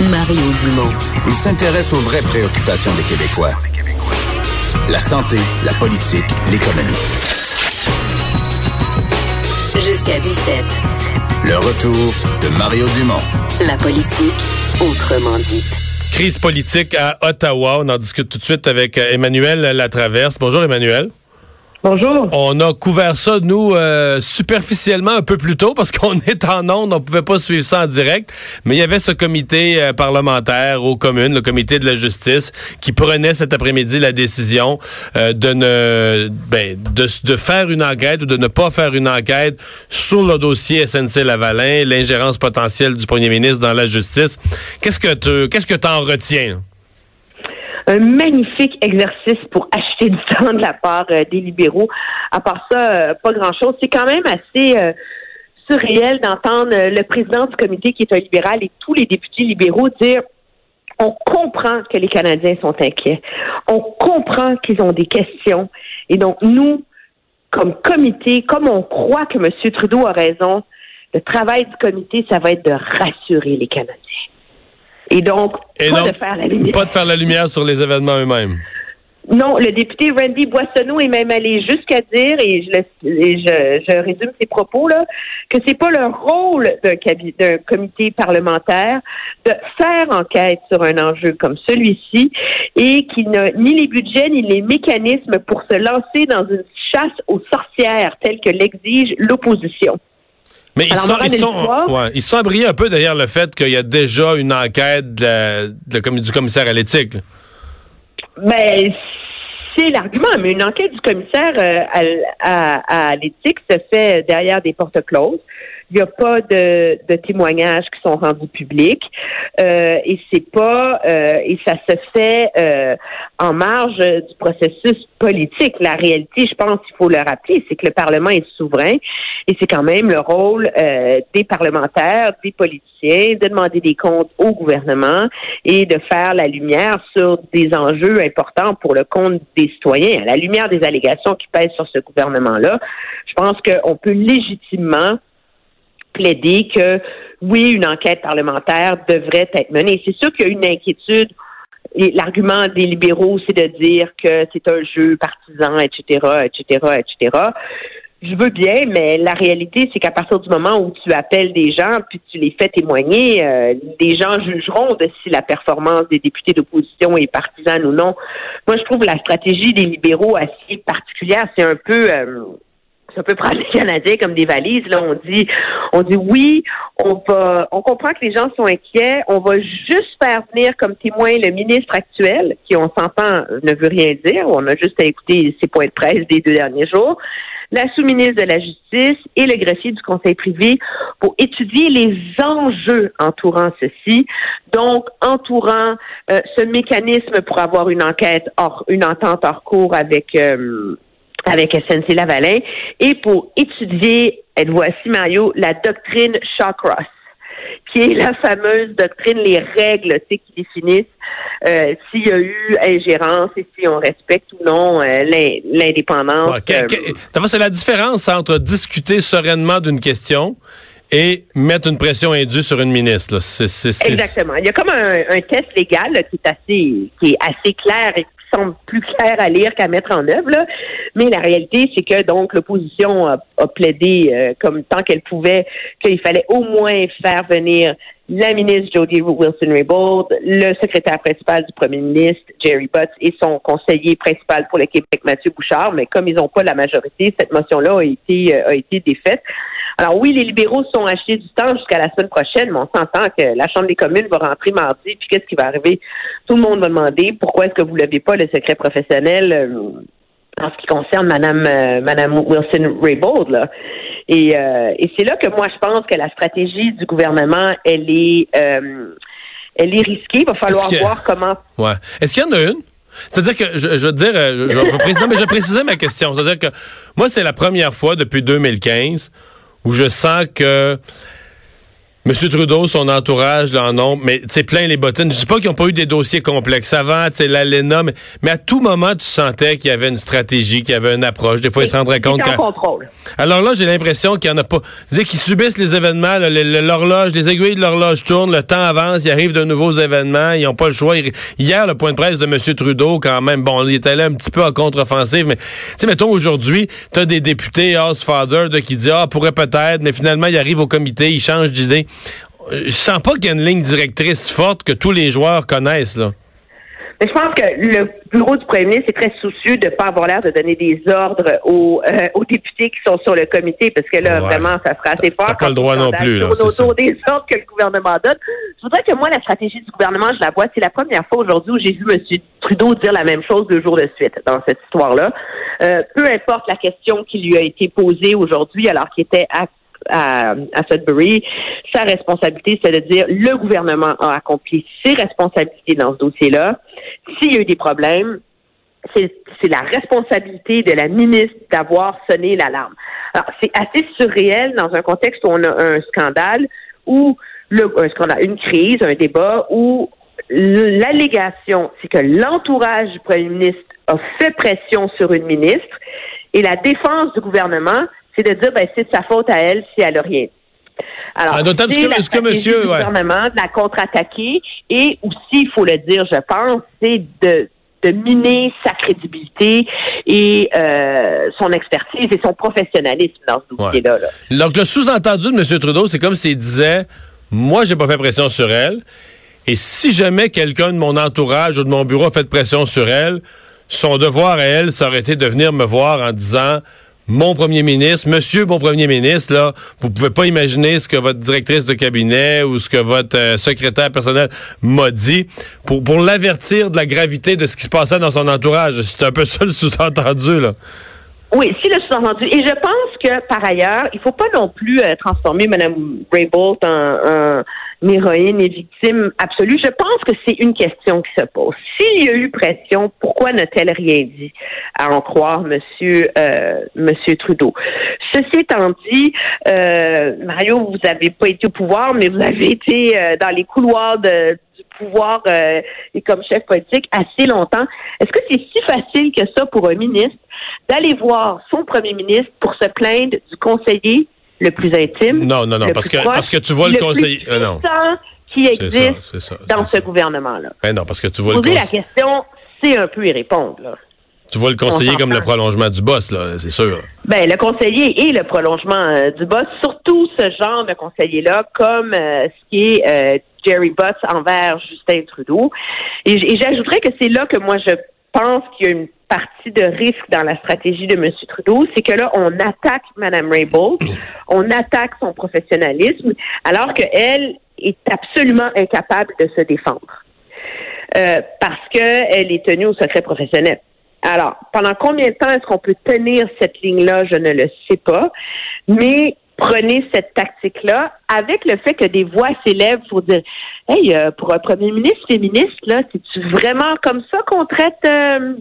Mario Dumont. Il s'intéresse aux vraies préoccupations des Québécois. La santé, la politique, l'économie. Jusqu'à 17. Le retour de Mario Dumont. La politique, autrement dite. Crise politique à Ottawa. On en discute tout de suite avec Emmanuel Latraverse. Bonjour Emmanuel. Bonjour. On a couvert ça, nous, euh, superficiellement un peu plus tôt parce qu'on est en onde, on pouvait pas suivre ça en direct. Mais il y avait ce comité euh, parlementaire aux communes, le comité de la justice, qui prenait cet après-midi la décision euh, de ne ben, de, de, faire une enquête ou de ne pas faire une enquête sur le dossier SNC-Lavalin, l'ingérence potentielle du premier ministre dans la justice. Qu'est-ce que tu qu'est-ce que en retiens? Un magnifique exercice pour acheter du temps de la part euh, des libéraux. À part ça, euh, pas grand-chose. C'est quand même assez euh, surréel d'entendre le président du comité, qui est un libéral, et tous les députés libéraux dire on comprend que les Canadiens sont inquiets. On comprend qu'ils ont des questions. Et donc, nous, comme comité, comme on croit que M. Trudeau a raison, le travail du comité, ça va être de rassurer les Canadiens. Et donc, pas de faire la lumière. Pas de faire la lumière sur les événements eux-mêmes. Non, le député Randy Boissonneau est même allé jusqu'à dire, et je, je, je, résume ses propos là, que c'est pas le rôle d'un comité parlementaire de faire enquête sur un enjeu comme celui-ci, et qu'il n'a ni les budgets ni les mécanismes pour se lancer dans une chasse aux sorcières telle que l'exige l'opposition. Mais ils, sont, ils, sont, ouais, ils sont un peu derrière le fait qu'il y a déjà une enquête de du commissaire à l'éthique. Ben, c'est l'argument, mais une enquête du commissaire euh, à, à l'éthique se fait derrière des portes closes. Il n'y a pas de, de, témoignages qui sont rendus publics euh, et c'est pas euh, et ça se fait euh, en marge du processus politique. La réalité, je pense qu'il faut le rappeler, c'est que le Parlement est souverain et c'est quand même le rôle euh, des parlementaires, des politiciens, de demander des comptes au gouvernement et de faire la lumière sur des enjeux importants pour le compte des citoyens. À la lumière des allégations qui pèsent sur ce gouvernement-là, je pense qu'on peut légitimement plaider que oui, une enquête parlementaire devrait être menée. C'est sûr qu'il y a une inquiétude. L'argument des libéraux, c'est de dire que c'est un jeu partisan, etc., etc., etc. Je veux bien, mais la réalité, c'est qu'à partir du moment où tu appelles des gens puis tu les fais témoigner, euh, les gens jugeront de si la performance des députés d'opposition est partisane ou non. Moi, je trouve la stratégie des libéraux assez particulière. C'est un peu euh, ça peut prendre les Canadiens comme des valises. Là, on dit, on dit oui, on va, on comprend que les gens sont inquiets. On va juste faire venir comme témoin le ministre actuel, qui on s'entend ne veut rien dire. On a juste à écouter ses points de presse des deux derniers jours. La sous-ministre de la Justice et le greffier du Conseil privé pour étudier les enjeux entourant ceci. Donc, entourant euh, ce mécanisme pour avoir une enquête hors, une entente hors cours avec euh, avec SNC Lavalin et pour étudier, elle voici Mario, la doctrine Shawcross qui est la fameuse doctrine, les règles qui définissent euh, s'il y a eu ingérence et si on respecte ou non euh, l'indépendance. Ouais, euh, c'est la différence entre discuter sereinement d'une question et mettre une pression indue sur une ministre. Exactement. Il y a comme un, un test légal qui est assez qui est assez clair et semble plus clair à lire qu'à mettre en œuvre. Mais la réalité, c'est que donc l'opposition a, plaidé euh, comme tant qu'elle pouvait qu'il fallait au moins faire venir la ministre Jody Wilson-Raybould, le secrétaire principal du premier ministre Jerry Butts et son conseiller principal pour le Québec Mathieu Bouchard. Mais comme ils n'ont pas la majorité, cette motion-là a été euh, a été défaite. Alors oui, les libéraux sont achetés du temps jusqu'à la semaine prochaine, mais on s'entend que la Chambre des communes va rentrer mardi, puis qu'est-ce qui va arriver? Tout le monde va demander pourquoi est-ce que vous ne levez pas le secret professionnel euh, en ce qui concerne Madame euh, Madame Wilson Raybould là. Et, euh, et c'est là que moi je pense que la stratégie du gouvernement elle est euh, elle est risquée. Il va falloir que- voir comment. Ouais. Est-ce qu'il y en a une? C'est-à-dire que, je, je veux te dire, je, je non, mais je préciser ma question. C'est-à-dire que moi, c'est la première fois depuis 2015 où je sens que M. Trudeau, son entourage, là, en ont, mais c'est plein les bottines. Je dis pas qu'ils n'ont pas eu des dossiers complexes avant, tu sais, l'ALENA, mais, mais à tout moment, tu sentais qu'il y avait une stratégie, qu'il y avait une approche. Des fois, ils se rendraient compte C'est en que... contrôle. Alors là, j'ai l'impression qu'il n'y en a pas. Dire qu'ils subissent les événements, là, l'horloge, les aiguilles de l'horloge tournent, le temps avance, il arrive de nouveaux événements, ils n'ont pas le choix. Hier, le point de presse de M. Trudeau, quand même, bon, il est allé un petit peu en contre-offensive, mais tu sais, mettons, aujourd'hui, tu as des députés, House Father, de, qui disent, ah, pourrait peut-être, mais finalement, il arrive au comité, il change d'idée. Je sens pas qu'il y a une ligne directrice forte que tous les joueurs connaissent, là. Mais je pense que le bureau du premier ministre est très soucieux de ne pas avoir l'air de donner des ordres aux, euh, aux députés qui sont sur le comité, parce que là, Ouais. vraiment, ça sera assez fort. Pas le droit on non plus, là, autour des ordres que le gouvernement donne. Je voudrais que moi, la stratégie du gouvernement, je la vois. C'est la première fois aujourd'hui où j'ai vu M. Trudeau dire la même chose deux jours de suite dans cette histoire-là. Euh, peu importe la question qui lui a été posée aujourd'hui, alors qu'il était à à, Sudbury, sa responsabilité, c'est de dire le gouvernement a accompli ses responsabilités dans ce dossier-là. S'il y a eu des problèmes, c'est c'est la responsabilité de la ministre d'avoir sonné l'alarme. Alors, c'est assez surréel dans un contexte où on a un scandale, où le, un scandale, une crise, un débat, où l'allégation, c'est que l'entourage du premier ministre a fait pression sur une ministre, et la défense du gouvernement, c'est de dire, ben, c'est de sa faute à elle si elle a rien. Alors, d'autant c'est que- la monsieur- du ouais. gouvernement de la contre-attaquer et aussi, il faut le dire, je pense, c'est de de miner sa crédibilité et euh, son expertise et son professionnalisme dans ce dossier-là. là. Donc, le sous-entendu de M. Trudeau, c'est comme s'il disait Moi, j'ai pas fait pression sur elle. Et si jamais quelqu'un de mon entourage ou de mon bureau a fait pression sur elle, son devoir à elle, ça aurait été de venir me voir en disant Mon premier ministre, monsieur mon premier ministre, là, vous pouvez pas imaginer ce que votre directrice de cabinet ou ce que votre euh, secrétaire personnel m'a dit pour, pour l'avertir de la gravité de ce qui se passait dans son entourage. C'est un peu ça le sous-entendu, là. Oui, si le sous-entendu. Et je pense que, par ailleurs, il faut pas non plus euh, transformer Mme Raybould en, héroïne et victime absolue. Je pense que c'est une question qui se pose. S'il y a eu pression, pourquoi n'a-t-elle rien dit, à en croire Monsieur euh, Monsieur Trudeau? Ceci étant dit, euh, Mario, vous n'avez pas été au pouvoir, mais vous avez été euh, dans les couloirs de pouvoir euh, et comme chef politique assez longtemps. Est-ce que c'est si facile que ça pour un ministre d'aller voir son premier ministre pour se plaindre du conseiller le plus intime? Non, non, non, le parce plus que- proche, parce que tu vois le plus conseiller- euh, non. qui ça, existe ça, dans ce gouvernement-là? Ben non, parce que tu vois le Poser la conseiller. question, c'est un peu y répondre. Là. Tu vois le conseiller On comme le prolongement du boss, là, c'est sûr. Ben, le conseiller et le prolongement euh, du boss, surtout ce genre de conseiller-là, comme euh, ce qui est euh, Jerry Butts envers Justin Trudeau. Et j'ajouterais que c'est là que moi je pense qu'il y a une partie de risque dans la stratégie de M. Trudeau, c'est que là, on attaque Mme Raybould, on attaque son professionnalisme, alors qu'elle est absolument incapable de se défendre. Euh, parce qu'elle est tenue au secret professionnel. Alors, pendant combien de temps est-ce qu'on peut tenir cette ligne-là? Je ne le sais pas. Mais prenez cette tactique-là avec le fait que des voix s'élèvent pour dire Hey, euh, pour un premier ministre féministe, là, c'est-tu vraiment comme ça qu'on traite euh,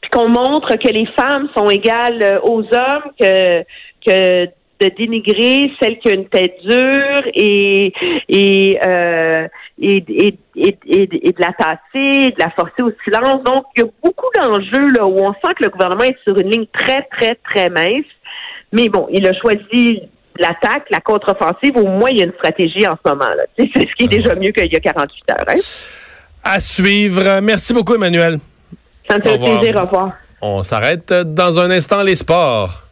puis qu'on montre que les femmes sont égales euh, aux hommes, que que de dénigrer celle qui a une tête dure et et euh, et, et, et, et- et de la tasser, de la forcer au silence. Donc, il y a beaucoup d'enjeux là où on sent que le gouvernement est sur une ligne très, très, très mince. Mais bon, il a choisi l'attaque, la contre-offensive. Au moins, il y a une stratégie en ce moment. là. C'est ce qui est déjà mieux qu'il y a 48 heures. Hein? À suivre. Merci beaucoup, Emmanuel. Ça me fait Au plaisir. Au revoir. On s'arrête dans un instant les sports.